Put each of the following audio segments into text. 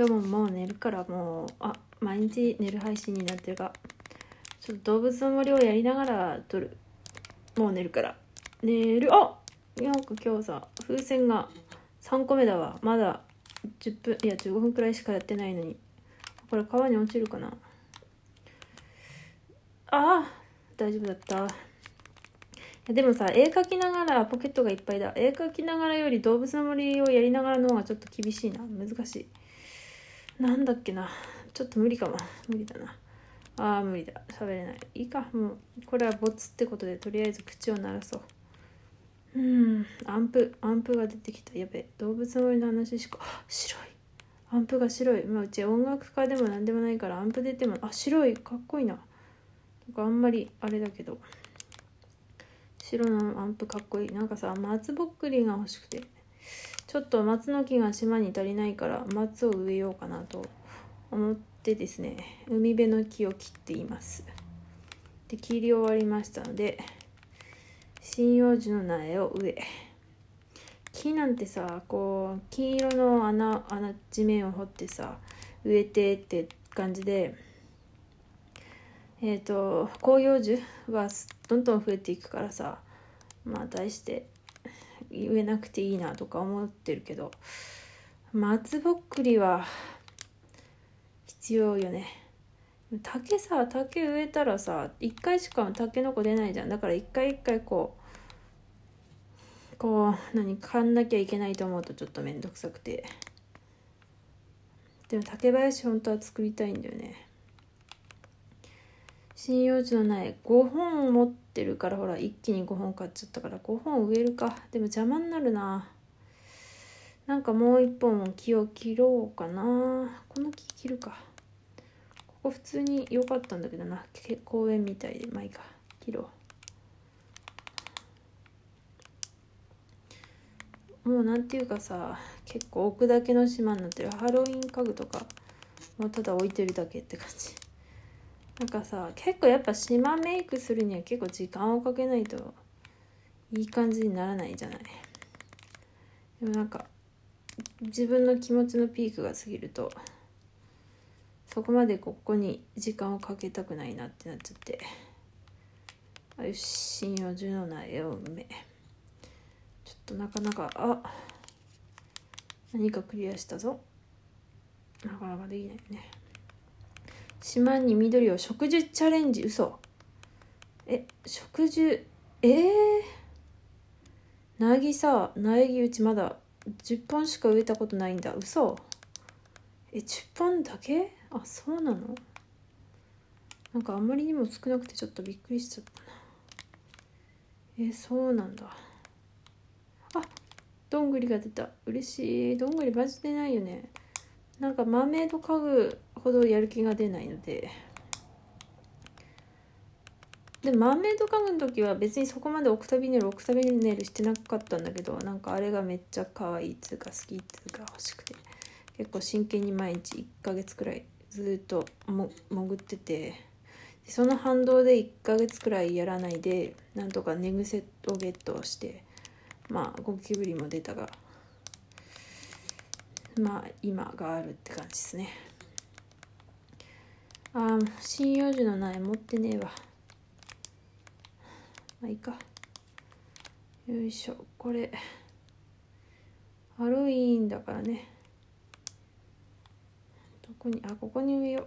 今日ももう寝るからもうあ毎日寝る配信になってるがちょっと動物の森をやりながら撮る。もう寝るから。寝る。あなんか今日さ風船が3個目だわ。まだ10分いや15分くらいしかやってないのに。これ川に落ちるかな？ああ大丈夫だった。いやでもさ絵描きながらポケットがいっぱいだ。絵描きながらより動物の森をやりながらの方がちょっと厳しいな。難しい。なんだっけな。ちょっと無理かも。無理だな。ああ無理だ。喋れない。いいか。もうこれはボツってことでとりあえず口を鳴らそう。うん。アンプ。アンプが出てきた。やべ動物の森の話しか。白い。アンプが白い。まあうち音楽家でも何でもないからアンプ出てもあ白い。かっこいいな。なんかあんまりあれだけど。白のアンプかっこいい。なんかさ松ぼっくりが欲しくて。ちょっと松の木が島に足りないから松を植えようかなと思ってですね海辺の木を切っています。で切り終わりましたので針葉樹の苗を植え木なんてさこう金色の穴穴地面を掘ってさ植えてって感じでえっ、ー、と広葉樹はどんどん増えていくからさまあ大して植えなくていいなとか思ってるけど松ぼっくりは必要よね。竹さ竹植えたらさ1回しか竹の子出ないじゃん。だから一回一回こうこう何かんなきゃいけないと思うとちょっと面倒くさくて。でも竹林本当は作りたいんだよね。針葉樹の苗5本持ってるからほら一気に5本買っちゃったから。5本植えるか。でも邪魔になるな。なんかもう一本木を切ろうかな。この木切るか。ここ普通に良かったんだけどな。公園みたいでまあいいか切ろう。もうなんていうかさ結構置くだけの島になってる。ハロウィン家具とかもうただ置いてるだけって感じ。なんかさ結構やっぱ島メイクするには結構時間をかけないといい感じにならないじゃない。でもなんか自分の気持ちのピークが過ぎるとそこまでここに時間をかけたくないなってなっちゃって。あよし針葉樹の苗を埋め。ちょっとなかなかあ何かクリアしたぞ。なかなかできないね。島に緑を植樹チャレンジ嘘。え植樹？えー、苗木さ苗木うちまだ。10本しか植えたことないんだ。嘘。え10本だけ？あそうなの？なんかあんまりにも少なくてちょっとびっくりしちゃったな。えそうなんだ。あどんぐりが出た。嬉しい。どんぐりマジでないよね。なんかマーメイド家具ほどやる気が出ないので。でマーメイド家具の時は別にそこまでオクタビネルオクタビネルしてなかったんだけどなんかあれがめっちゃ可愛いっつうか好きっつうか欲しくて。結構真剣に毎日1ヶ月くらいずっとも潜ってて。その反動で1ヶ月くらいやらないでなんとか寝癖をゲットして。まあゴキブリも出たがまあ今があるって感じですね。ああ針葉樹の苗持ってねえわ。まあいいか。よいしょ。これハロウィーンだからね。どこにあここに植えよう。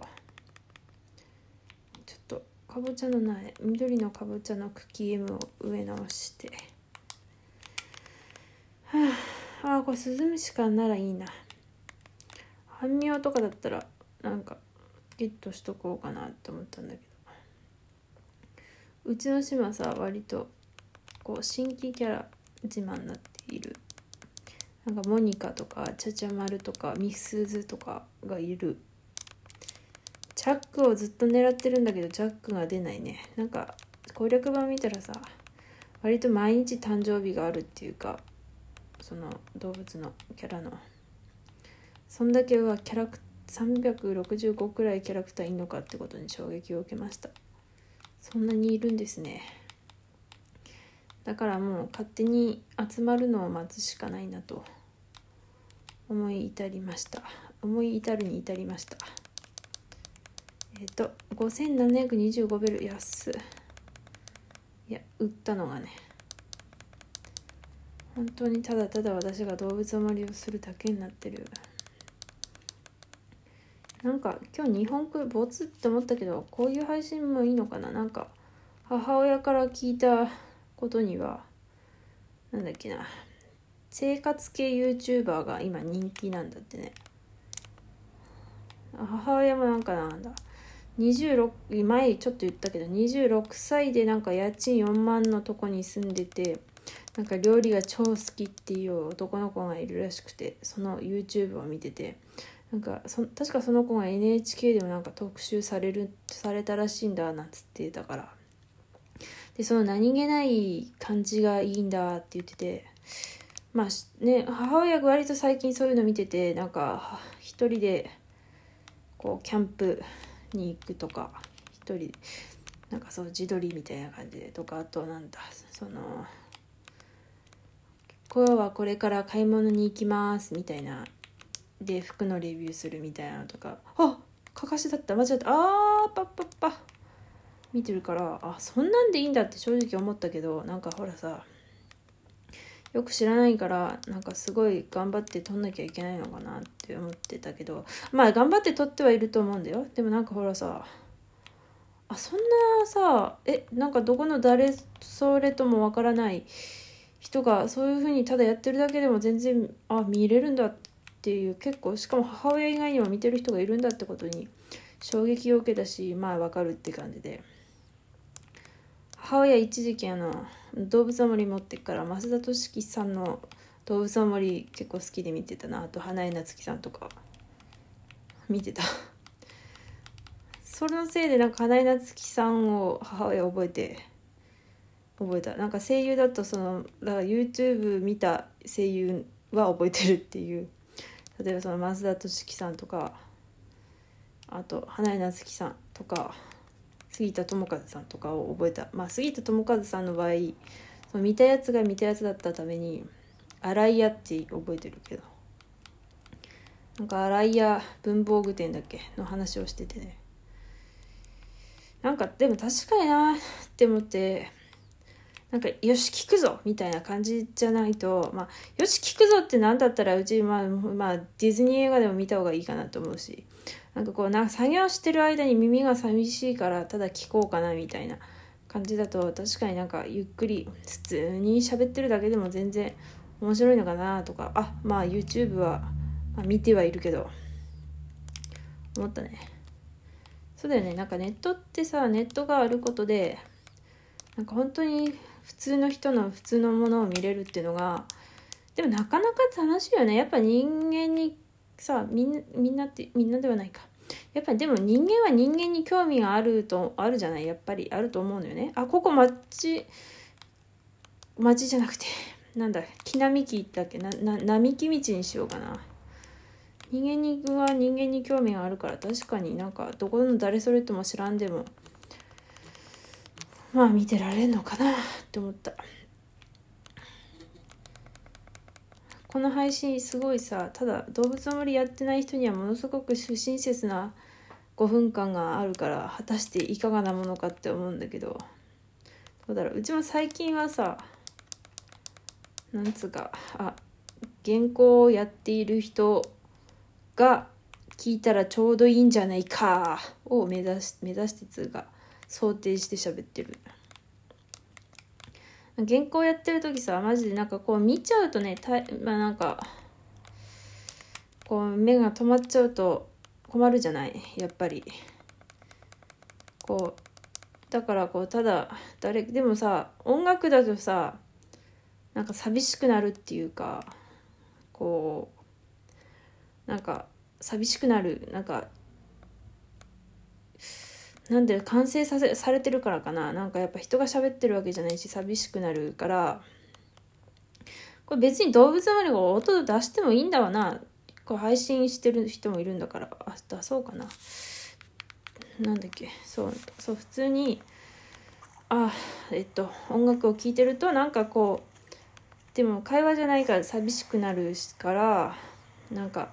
ちょっとかぼちゃの苗緑のかぼちゃの茎 M を植え直して。はああこれスズムシかならいいな。半妙とかだったらなんかゲットしとこうかなって思ったんだけど。うちの島さ割とこう新規キャラ自慢になっている。なんかモニカとかチャチャマルとかミスズとかがいる。チャックをずっと狙ってるんだけどチャックが出ないね。なんか攻略版見たらさ割と毎日誕生日があるっていうかその動物のキャラの。そんだけはキャラク365くらいキャラクターいんのかってことに衝撃を受けました。そんなにいるんですね。だからもう勝手に集まるのを待つしかないなと。思い至りました。思い至るに至りました。えっ、と5725ベル安。いや売ったのがね。本当にただただ私が動物守りをするだけになってる。なんか今日日本語ボツって思ったけどこういう配信もいいのかな？なんか母親から聞いたことにはなんだっけな。生活系 YouTuber が今人気なんだってね。母親もなんかなんだ。26前ちょっと言ったけど26歳でなんか家賃4万のとこに住んでてなんか料理が超好きっていう男の子がいるらしくてその YouTube を見てて。なんかそ確かその子が NHK でもなんか特集されるされたらしいんだなんつってたから。でその何気ない感じがいいんだって言ってて。まあね母親が割と最近そういうの見ててなんか一人でこうキャンプに行くとか一人なんかそう自撮りみたいな感じでとかあとなんだその今日はこれから買い物に行きますみたいなで服のレビューするみたいなのとか。あかかしだった。間違った。あーパッパッパ。見てるからあそんなんでいいんだって正直思ったけどなんかほらさよく知らないからなんかすごい頑張って撮んなきゃいけないのかなって思ってたけどまあ頑張って撮ってはいると思うんだよ。でもなんかほらさあそんなさえなんかどこの誰それともわからない人がそういう風にただやってるだけでも全然あ見れるんだっていう結構しかも母親以外にも見てる人がいるんだってことに衝撃を受けたしまあわかるって感じで。母親一時期あの動物守り持ってから増田俊樹さんの動物守り結構好きで見てたなあと花江夏樹さんとか。見てた。それのせいでなんか花江夏樹さんを母親覚えて覚えた。なんか声優だとそのだから YouTube 見た声優は覚えてるっていう。例えばその増田俊樹さんとかあと花江夏樹さんとか杉田智和さんとかを覚えた。まあ杉田智和さんの場合その見たやつが見たやつだったために洗い屋って覚えてるけど。なんか洗い屋文房具店だっけ？の話をしててね。なんかでも確かになって思ってなんかよし聞くぞみたいな感じじゃないとまあよし聞くぞって何だったらうちまあまあディズニー映画でも見た方がいいかなと思うしなんかこうなんか作業してる間に耳が寂しいからただ聞こうかなみたいな感じだと確かになんかゆっくり普通に喋ってるだけでも全然面白いのかなとかあまあ YouTube は、まあ、見てはいるけど思ったね。そうだよね。なんかネットってさネットがあることでなんか本当に普通の人の普通のものを見れるっていうのがでもなかなか楽しいよね。やっぱ人間にさみんみんなってみんなではないか。やっぱりでも人間は人間に興味があるとあるじゃない？やっぱり。あると思うのよね。あここ町町じゃなくて なんだ木並木だっけ？なな並木道にしようかな。人間には人間に興味があるから確かになんかどこの誰それとも知らんでもまあ見てられんのかなって思った。この配信すごいさただ動物守りやってない人にはものすごく不親切な5分間があるから果たしていかがなものかって思うんだけど。どうだろう。うちも最近はさなんつうかあ原稿をやっている人が聞いたらちょうどいいんじゃないかを目指し目指してつうか想定して喋ってる。原稿やってる時さマジでなんかこう見ちゃうとねたまあなんかこう目が止まっちゃうと困るじゃない？やっぱり。こうだからこうただ誰でもさ音楽だとさなんか寂しくなるっていうかこうなんか寂しくなる。なんかなんで完成させされてるからかな。なんかやっぱ人が喋ってるわけじゃないし寂しくなるから。これ別に動物まで音出してもいいんだわな。これ配信してる人もいるんだから。あ出そうかな。なんだっけ。そうそう普通にあえっと音楽を聴いてるとなんかこうでも会話じゃないから寂しくなるからなんか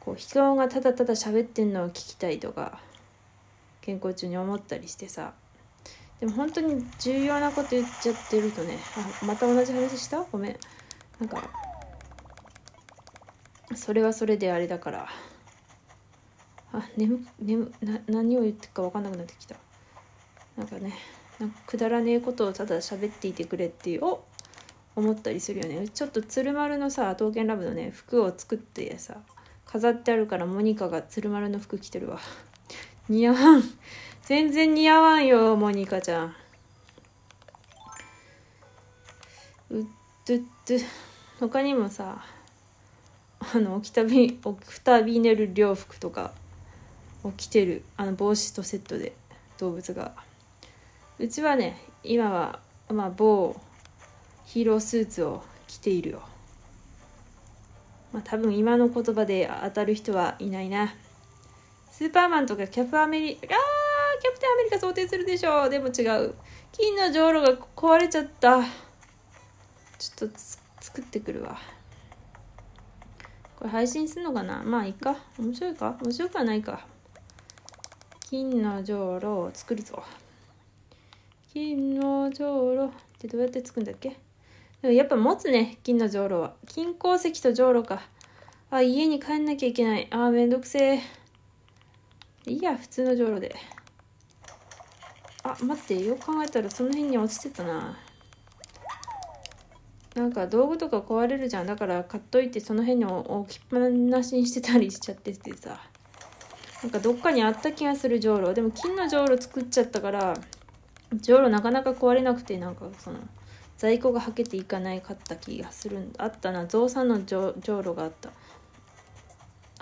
こう人がただただ喋ってんのを聞きたいとか。健康中に思ったりしてさ。でも本当に重要なこと言っちゃってるとねあまた同じ話した？ごめん。なんかそれはそれであれだから。あ眠眠な何を言ってるか分かんなくなってきた。なんかねなんかくだらねえことをただ喋っていてくれっていうお思ったりするよね。ちょっと鶴丸のさ刀剣ラブのね服を作ってさ飾ってあるからモニカが鶴丸の服着てるわ。似合わん。全然似合わんよモニカちゃん。うっとっと他にもさあのオキタビオクタビネル両服とかを着てるあの帽子とセットで動物が。うちはね今はまあ某ヒーロースーツを着ているよ。まあ多分今の言葉で当たる人はいないな。スーパーマンとかキャプアメリカあキャプテンアメリカ想定するでしょう。でも違う。金のじょうろが壊れちゃった。ちょっと作ってくるわ。これ配信すんのかな？まあいいか。面白いか？面白くはないか。金のじょうろを作るぞ。金のじょうろってどうやって作るんだっけ？でもやっぱ持つね。金のじょうろは。金鉱石とじょうろか。あ家に帰んなきゃいけない。あめんどくせえ。いいや普通のじょうろで。あ待ってよく考えたらその辺に落ちてたな。なんか道具とか壊れるじゃん。だから買っといてその辺に置きっぱなしにしてたりしちゃっててさ。なんかどっかにあった気がするじょうろでも金のじょうろ作っちゃったからじょうろなかなか壊れなくてなんかその在庫がはけていかないかった気がするんだ。あったな。増産のじょうろがあった。